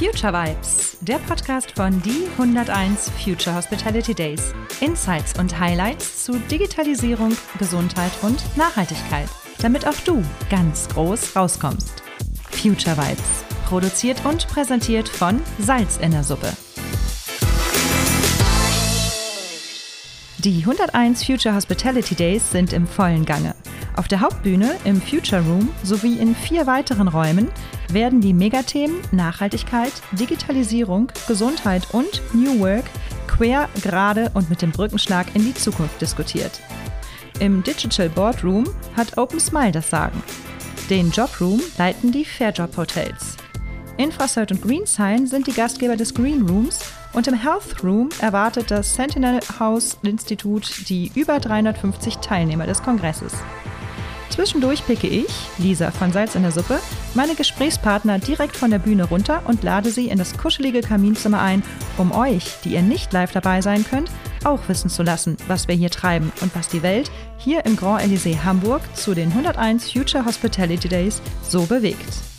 Future Vibes, der Podcast von die 101 Future Hospitality Days. Insights und Highlights zu Digitalisierung, Gesundheit und Nachhaltigkeit, damit auch du ganz groß rauskommst. Future Vibes, produziert und präsentiert von Salz in der Suppe. Die 101 Future Hospitality Days sind im vollen Gange. Auf der Hauptbühne, im Future Room sowie in vier weiteren Räumen werden die Megathemen Nachhaltigkeit, Digitalisierung, Gesundheit und New Work quer, gerade und mit dem Brückenschlag in die Zukunft diskutiert. Im Digital Boardroom hat Open Smile das Sagen. Den Jobroom leiten die Fairjob Hotels. Infracert und GreenSign sind die Gastgeber des Green Rooms und im Health Room erwartet das Sentinel House Institut die über 350 Teilnehmer des Kongresses. Zwischendurch picke ich, Lisa von Salz in der Suppe, meine Gesprächspartner direkt von der Bühne runter und lade sie in das kuschelige Kaminzimmer ein, um euch, die ihr nicht live dabei sein könnt, auch wissen zu lassen, was wir hier treiben und was die Welt hier im Grand Elysée Hamburg zu den 101 Future Hospitality Days so bewegt.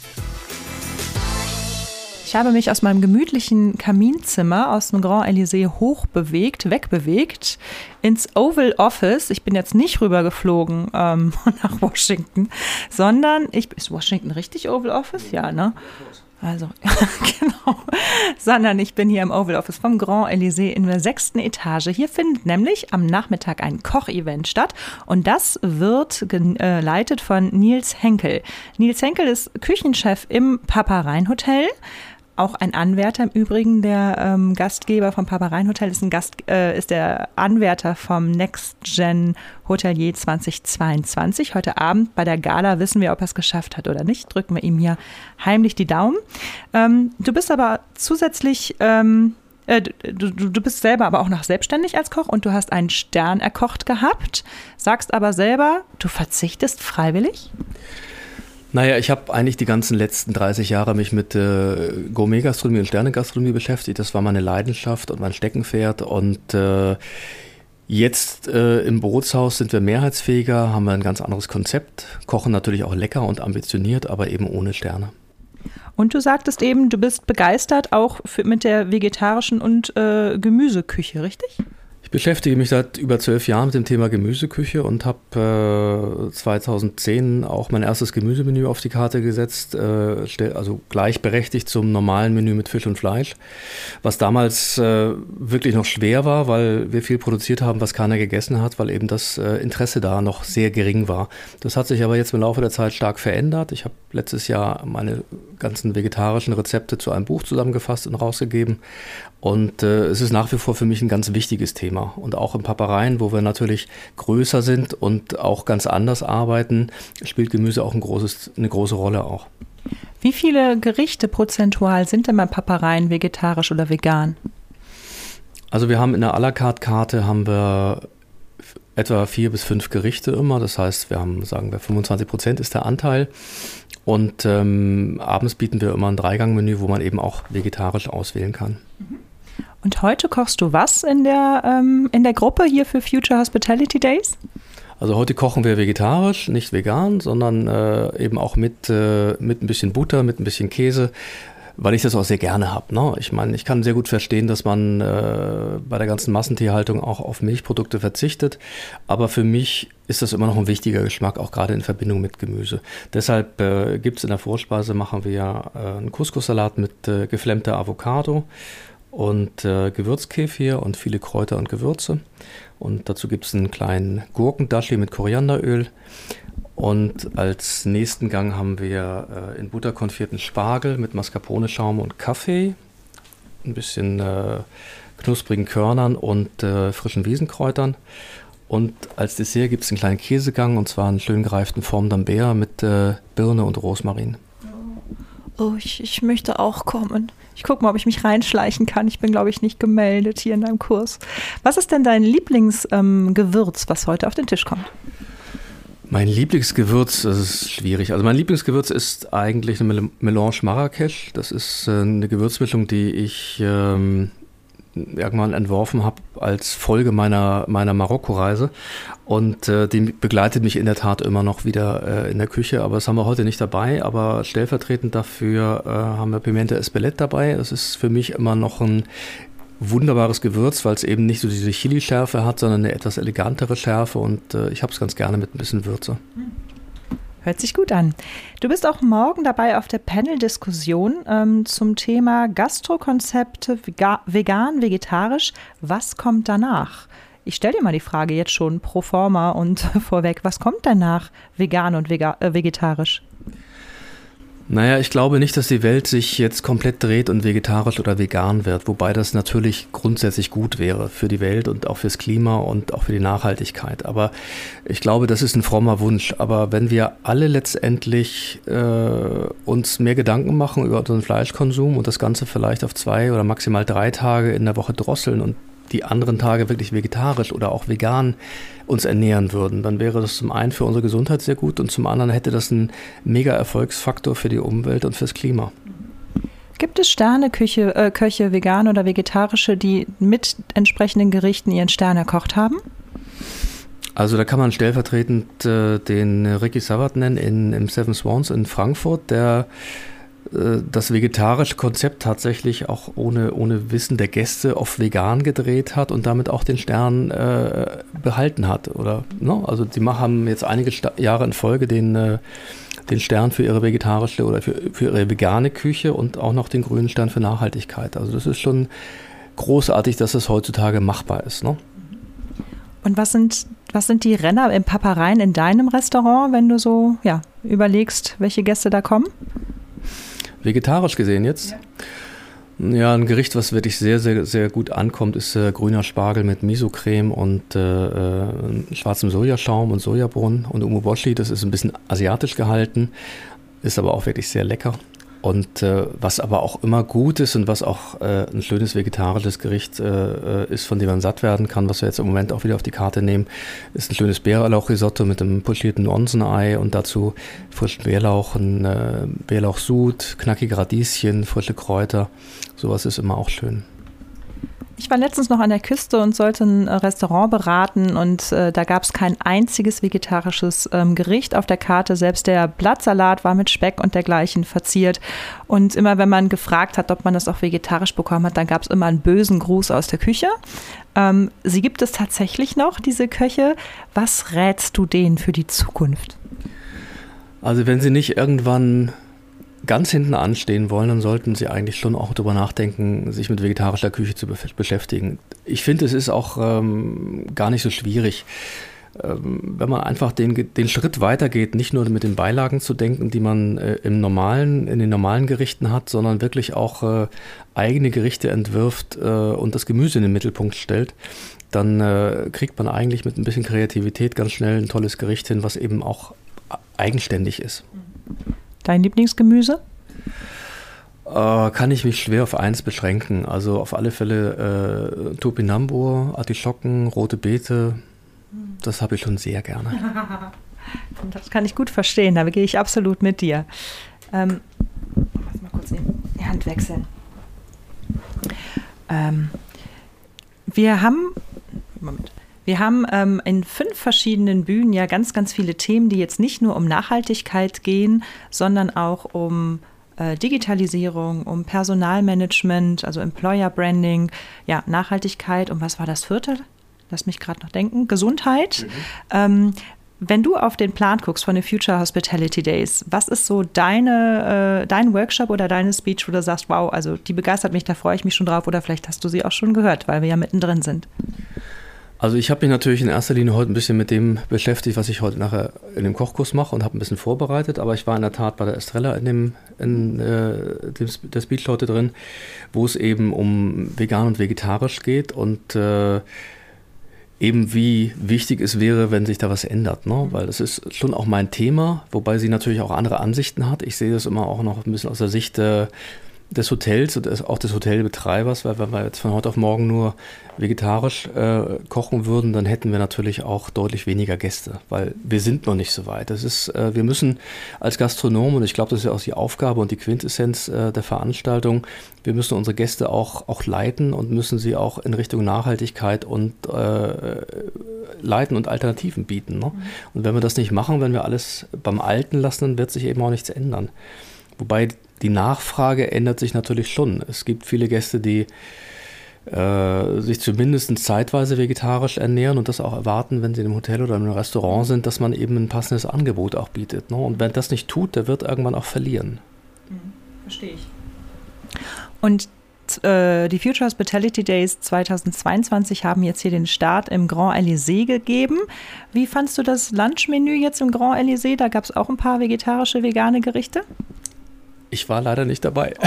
Ich habe mich aus meinem gemütlichen Kaminzimmer aus dem Grand Elysée hochbewegt, wegbewegt ins Oval Office. Ich bin jetzt nicht rübergeflogen ähm, nach Washington, sondern ich ist Washington richtig Oval Office? Ja, ne? Also, genau. Sondern ich bin hier im Oval Office vom Grand Elysée in der sechsten Etage. Hier findet nämlich am Nachmittag ein Kochevent statt und das wird geleitet von Nils Henkel. Nils Henkel ist Küchenchef im Papa Rhein Hotel auch ein Anwärter im Übrigen. Der ähm, Gastgeber vom Papa Rhein Hotel ist, ein Gast, äh, ist der Anwärter vom Next Gen Hotelier 2022. Heute Abend bei der Gala wissen wir, ob er es geschafft hat oder nicht. Drücken wir ihm hier heimlich die Daumen. Ähm, du bist aber zusätzlich ähm, äh, Du, du, bist selber aber auch noch selbstständig als Koch und du hast einen Stern erkocht gehabt, sagst aber selber, du verzichtest freiwillig? Naja, ich habe eigentlich die ganzen letzten 30 Jahre mich mit äh, Gourmet-Gastronomie und Sternegastronomie beschäftigt. Das war meine Leidenschaft und mein Steckenpferd. Und äh, jetzt äh, im Bootshaus sind wir mehrheitsfähiger, haben wir ein ganz anderes Konzept, kochen natürlich auch lecker und ambitioniert, aber eben ohne Sterne. Und du sagtest eben, du bist begeistert auch für, mit der vegetarischen und äh, Gemüseküche, richtig? Beschäftige mich seit über zwölf Jahren mit dem Thema Gemüseküche und habe äh, 2010 auch mein erstes Gemüsemenü auf die Karte gesetzt, äh, also gleichberechtigt zum normalen Menü mit Fisch und Fleisch, was damals äh, wirklich noch schwer war, weil wir viel produziert haben, was keiner gegessen hat, weil eben das äh, Interesse da noch sehr gering war. Das hat sich aber jetzt im Laufe der Zeit stark verändert. Ich habe letztes Jahr meine ganzen vegetarischen Rezepte zu einem Buch zusammengefasst und rausgegeben und äh, es ist nach wie vor für mich ein ganz wichtiges Thema. Und auch im Papareien, wo wir natürlich größer sind und auch ganz anders arbeiten, spielt Gemüse auch ein großes, eine große Rolle auch. Wie viele Gerichte prozentual sind denn bei Papareien vegetarisch oder vegan? Also wir haben in der à la carte Karte haben wir etwa vier bis fünf Gerichte immer. Das heißt, wir haben, sagen wir, 25 Prozent ist der Anteil. Und ähm, abends bieten wir immer ein Dreigangmenü, wo man eben auch vegetarisch auswählen kann. Mhm. Und heute kochst du was in der, ähm, in der Gruppe hier für Future Hospitality Days? Also heute kochen wir vegetarisch, nicht vegan, sondern äh, eben auch mit, äh, mit ein bisschen Butter, mit ein bisschen Käse, weil ich das auch sehr gerne habe. Ne? Ich meine, ich kann sehr gut verstehen, dass man äh, bei der ganzen Massentierhaltung auch auf Milchprodukte verzichtet, aber für mich ist das immer noch ein wichtiger Geschmack, auch gerade in Verbindung mit Gemüse. Deshalb äh, gibt es in der Vorspeise, machen wir äh, einen Couscous-Salat mit äh, geflammter Avocado und äh, Gewürzkefir und viele Kräuter und Gewürze. Und dazu gibt es einen kleinen Gurkendaschi mit Korianderöl. Und als nächsten Gang haben wir äh, in Butter konfierten Spargel mit Mascarpone-Schaum und Kaffee. Ein bisschen äh, knusprigen Körnern und äh, frischen Wiesenkräutern. Und als Dessert gibt es einen kleinen Käsegang und zwar einen schön gereiften Form d'Ambert mit äh, Birne und Rosmarin. Oh, ich, ich möchte auch kommen. Ich gucke mal, ob ich mich reinschleichen kann. Ich bin, glaube ich, nicht gemeldet hier in deinem Kurs. Was ist denn dein Lieblingsgewürz, ähm, was heute auf den Tisch kommt? Mein Lieblingsgewürz, das ist schwierig. Also mein Lieblingsgewürz ist eigentlich eine Melange Marrakesch. Das ist äh, eine Gewürzmischung, die ich ähm, irgendwann entworfen habe als Folge meiner, meiner Marokko-Reise. Und äh, die begleitet mich in der Tat immer noch wieder äh, in der Küche, aber das haben wir heute nicht dabei. Aber stellvertretend dafür äh, haben wir Pimenta Espelette dabei. Das ist für mich immer noch ein wunderbares Gewürz, weil es eben nicht so diese Chili-Schärfe hat, sondern eine etwas elegantere Schärfe. Und äh, ich habe es ganz gerne mit ein bisschen Würze. Mhm. Hört sich gut an. Du bist auch morgen dabei auf der Panel-Diskussion ähm, zum Thema Gastrokonzepte vegan, vegetarisch. Was kommt danach? Ich stelle dir mal die Frage jetzt schon pro forma und vorweg. Was kommt danach vegan und vega äh, vegetarisch? Naja, ich glaube nicht, dass die Welt sich jetzt komplett dreht und vegetarisch oder vegan wird, wobei das natürlich grundsätzlich gut wäre für die Welt und auch fürs Klima und auch für die Nachhaltigkeit. Aber ich glaube, das ist ein frommer Wunsch. Aber wenn wir alle letztendlich äh, uns mehr Gedanken machen über unseren Fleischkonsum und das Ganze vielleicht auf zwei oder maximal drei Tage in der Woche drosseln und die anderen Tage wirklich vegetarisch oder auch vegan uns ernähren würden, dann wäre das zum einen für unsere Gesundheit sehr gut und zum anderen hätte das einen mega Erfolgsfaktor für die Umwelt und fürs Klima. Gibt es Sterneküche, äh, Köche, vegan oder vegetarische, die mit entsprechenden Gerichten ihren Stern erkocht haben? Also da kann man stellvertretend äh, den Ricky Savard nennen in, im Seven Swans in Frankfurt, der das vegetarische Konzept tatsächlich auch ohne, ohne Wissen der Gäste auf vegan gedreht hat und damit auch den Stern äh, behalten hat. Oder, ne? Also die haben jetzt einige Sta Jahre in Folge den, äh, den Stern für ihre vegetarische oder für, für ihre vegane Küche und auch noch den grünen Stern für Nachhaltigkeit. Also das ist schon großartig, dass das heutzutage machbar ist. Ne? Und was sind, was sind die Renner im Papareien in deinem Restaurant, wenn du so ja, überlegst, welche Gäste da kommen? Vegetarisch gesehen jetzt? Ja. Ja, ein Gericht, was wirklich sehr, sehr, sehr gut ankommt, ist äh, grüner Spargel mit Miso-Creme und äh, äh, schwarzem Sojaschaum und Sojabohnen und Umuboshi. Das ist ein bisschen asiatisch gehalten, ist aber auch wirklich sehr lecker. Und äh, was aber auch immer gut ist und was auch äh, ein schönes vegetarisches Gericht äh, äh, ist, von dem man satt werden kann, was wir jetzt im Moment auch wieder auf die Karte nehmen, ist ein schönes Bärlauchrisotto mit einem pochierten Onsenei und dazu frischen Bärlauch, ein äh, Bärlauchsud, knackige Radieschen, frische Kräuter. Sowas ist immer auch schön. Ich war letztens noch an der Küste und sollte ein äh, Restaurant beraten und äh, da gab es kein einziges vegetarisches ähm, Gericht auf der Karte. Selbst der Blattsalat war mit Speck und dergleichen verziert. Und immer wenn man gefragt hat, ob man das auch vegetarisch bekommen hat, dann gab es immer einen bösen Gruß aus der Küche. Ähm, sie gibt es tatsächlich noch, diese Köche. Was rätst du denen für die Zukunft? Also wenn sie nicht irgendwann ganz hinten anstehen wollen, dann sollten sie eigentlich schon auch darüber nachdenken, sich mit vegetarischer Küche zu beschäftigen. Ich finde, es ist auch ähm, gar nicht so schwierig, ähm, wenn man einfach den, den Schritt weitergeht, nicht nur mit den Beilagen zu denken, die man äh, im normalen, in den normalen Gerichten hat, sondern wirklich auch äh, eigene Gerichte entwirft äh, und das Gemüse in den Mittelpunkt stellt, dann kriegt man eigentlich mit ein bisschen Kreativität ganz schnell ein tolles Gericht hin, was eben auch eigenständig ist. Dein Lieblingsgemüse? Äh, kann ich mich schwer auf eins beschränken. Also auf alle Fälle äh, Topinambur, Artischocken, rote Beete. Das habe ich schon sehr gerne. das kann ich gut verstehen. Da gehe ich absolut mit dir. Ähm, lass mal kurz die Hand wechseln. Ähm, wir haben. Moment. Wir haben ähm, in fünf verschiedenen Bühnen ja ganz, ganz viele Themen, die jetzt nicht nur um Nachhaltigkeit gehen, sondern auch um äh, Digitalisierung, um Personalmanagement, also Employer Branding, ja, Nachhaltigkeit und was war das vierte? Lass mich gerade noch denken. Gesundheit. Mhm. Ähm, wenn du auf den Plan guckst von den Future Hospitality Days, was ist so deine, äh, dein Workshop oder deine Speech, wo du sagst, wow, also die begeistert mich, da freue ich mich schon drauf oder vielleicht hast du sie auch schon gehört, weil wir ja mittendrin sind. Also ich habe mich natürlich in erster Linie heute ein bisschen mit dem beschäftigt, was ich heute nachher in dem Kochkurs mache und habe ein bisschen vorbereitet. Aber ich war in der Tat bei der Estrella in dem, in, äh, dem der Speech heute drin, wo es eben um vegan und vegetarisch geht und äh, eben wie wichtig es wäre, wenn sich da was ändert. Ne? Weil das ist schon auch mein Thema, wobei sie natürlich auch andere Ansichten hat. Ich sehe das immer auch noch ein bisschen aus der Sicht äh, des Hotels und auch des Hotelbetreibers, weil wenn wir jetzt von heute auf morgen nur vegetarisch äh, kochen würden, dann hätten wir natürlich auch deutlich weniger Gäste, weil wir sind noch nicht so weit. Das ist, äh, wir müssen als Gastronom, und ich glaube, das ist ja auch die Aufgabe und die Quintessenz äh, der Veranstaltung, wir müssen unsere Gäste auch, auch leiten und müssen sie auch in Richtung Nachhaltigkeit und äh, leiten und Alternativen bieten. Ne? Mhm. Und wenn wir das nicht machen, wenn wir alles beim Alten lassen, dann wird sich eben auch nichts ändern. Wobei die Nachfrage ändert sich natürlich schon. Es gibt viele Gäste, die äh, sich zumindest zeitweise vegetarisch ernähren und das auch erwarten, wenn sie im Hotel oder im Restaurant sind, dass man eben ein passendes Angebot auch bietet. Ne? Und wer das nicht tut, der wird irgendwann auch verlieren. Mhm, verstehe ich. Und äh, die Future Hospitality Days 2022 haben jetzt hier den Start im Grand Elysée gegeben. Wie fandst du das Lunchmenü jetzt im Grand Elysée? Da gab es auch ein paar vegetarische, vegane Gerichte. Ich war leider nicht dabei.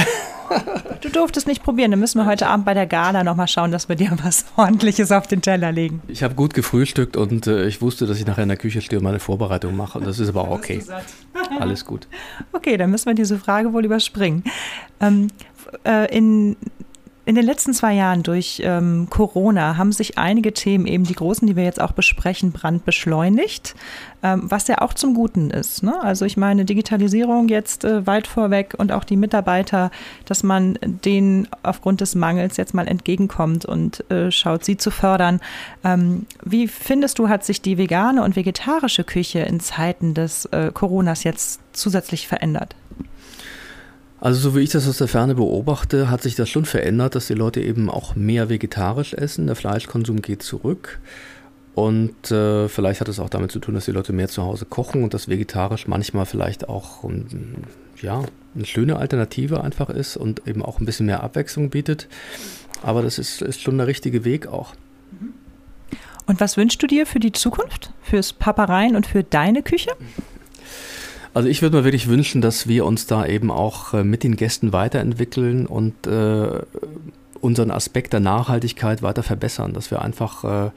Du durftest nicht probieren. Dann müssen wir heute Abend bei der Gala nochmal schauen, dass wir dir was Ordentliches auf den Teller legen. Ich habe gut gefrühstückt und äh, ich wusste, dass ich nachher in der Küche stehe und meine Vorbereitung mache. Und das ist aber auch okay. Alles gut. Okay, dann müssen wir diese Frage wohl überspringen. Ähm, äh, in in den letzten zwei Jahren durch ähm, Corona haben sich einige Themen, eben die großen, die wir jetzt auch besprechen, brandbeschleunigt, ähm, was ja auch zum Guten ist. Ne? Also ich meine, Digitalisierung jetzt äh, weit vorweg und auch die Mitarbeiter, dass man denen aufgrund des Mangels jetzt mal entgegenkommt und äh, schaut, sie zu fördern. Ähm, wie findest du, hat sich die vegane und vegetarische Küche in Zeiten des äh, Coronas jetzt zusätzlich verändert? Also so wie ich das aus der Ferne beobachte, hat sich das schon verändert, dass die Leute eben auch mehr vegetarisch essen. Der Fleischkonsum geht zurück. Und äh, vielleicht hat es auch damit zu tun, dass die Leute mehr zu Hause kochen und dass vegetarisch manchmal vielleicht auch um, ja, eine schöne Alternative einfach ist und eben auch ein bisschen mehr Abwechslung bietet. Aber das ist, ist schon der richtige Weg auch. Und was wünschst du dir für die Zukunft, fürs Papareien und für deine Küche? Also ich würde mir wirklich wünschen, dass wir uns da eben auch äh, mit den Gästen weiterentwickeln und äh, unseren Aspekt der Nachhaltigkeit weiter verbessern, dass wir einfach äh,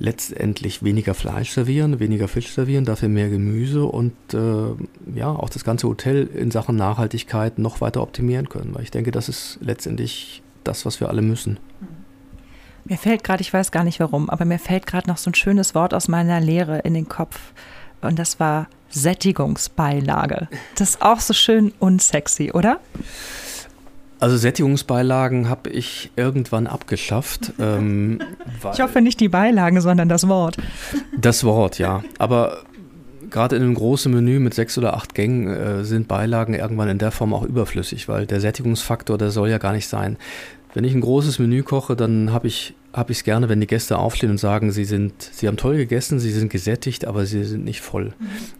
letztendlich weniger Fleisch servieren, weniger Fisch servieren, dafür mehr Gemüse und äh, ja, auch das ganze Hotel in Sachen Nachhaltigkeit noch weiter optimieren können. Weil ich denke, das ist letztendlich das, was wir alle müssen. Mir fällt gerade, ich weiß gar nicht warum, aber mir fällt gerade noch so ein schönes Wort aus meiner Lehre in den Kopf. Und das war Sättigungsbeilage. Das ist auch so schön unsexy, oder? Also Sättigungsbeilagen habe ich irgendwann abgeschafft. Ähm, ich hoffe nicht die Beilagen, sondern das Wort. Das Wort, ja. Aber gerade in einem großen Menü mit sechs oder acht Gängen äh, sind Beilagen irgendwann in der Form auch überflüssig, weil der Sättigungsfaktor, der soll ja gar nicht sein. Wenn ich ein großes Menü koche, dann habe ich habe ich es gerne, wenn die Gäste aufstehen und sagen, sie sind, sie haben toll gegessen, sie sind gesättigt, aber sie sind nicht voll.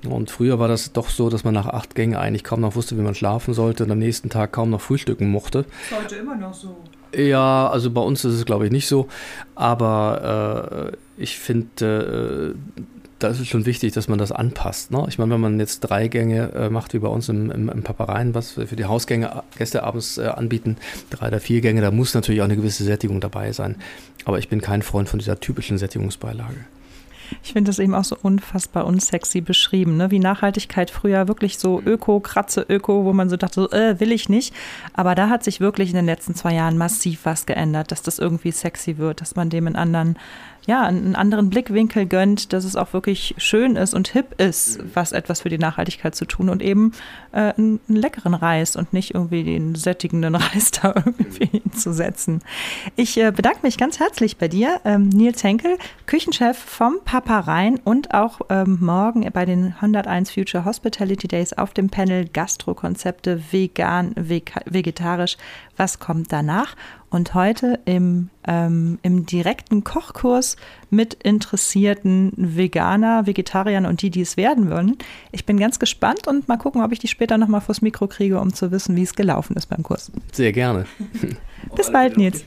Mhm. Und früher war das doch so, dass man nach acht Gängen eigentlich kaum noch wusste, wie man schlafen sollte und am nächsten Tag kaum noch frühstücken mochte. Ist heute immer noch so. Ja, also bei uns ist es glaube ich nicht so, aber äh, ich finde, äh, da ist es schon wichtig, dass man das anpasst. Ne? Ich meine, wenn man jetzt drei Gänge äh, macht, wie bei uns im, im, im Papareien, was wir für die Hausgänge Gäste abends äh, anbieten, drei oder vier Gänge, da muss natürlich auch eine gewisse Sättigung dabei sein. Aber ich bin kein Freund von dieser typischen Sättigungsbeilage. Ich finde das eben auch so unfassbar unsexy beschrieben, ne? wie Nachhaltigkeit früher wirklich so Öko, Kratze, Öko, wo man so dachte, so, äh, will ich nicht. Aber da hat sich wirklich in den letzten zwei Jahren massiv was geändert, dass das irgendwie sexy wird, dass man dem in anderen ja, einen anderen Blickwinkel gönnt, dass es auch wirklich schön ist und hip ist, was etwas für die Nachhaltigkeit zu tun und eben äh, einen, leckeren Reis und nicht irgendwie den sättigenden Reis da irgendwie hinzusetzen. Ich äh, bedanke mich ganz herzlich bei dir, ähm, Nils Henkel, Küchenchef vom Papa Rhein und auch ähm, morgen bei den 101 Future Hospitality Days auf dem Panel Gastrokonzepte vegan, vegetarisch. Was kommt danach? und heute im, ähm, im direkten Kochkurs mit interessierten Veganer, Vegetariern und die, die es werden wollen. Ich bin ganz gespannt und mal gucken, ob ich die später nochmal vors Mikro kriege, um zu wissen, wie es gelaufen ist beim Kurs. Sehr gerne. Bis bald, Nils.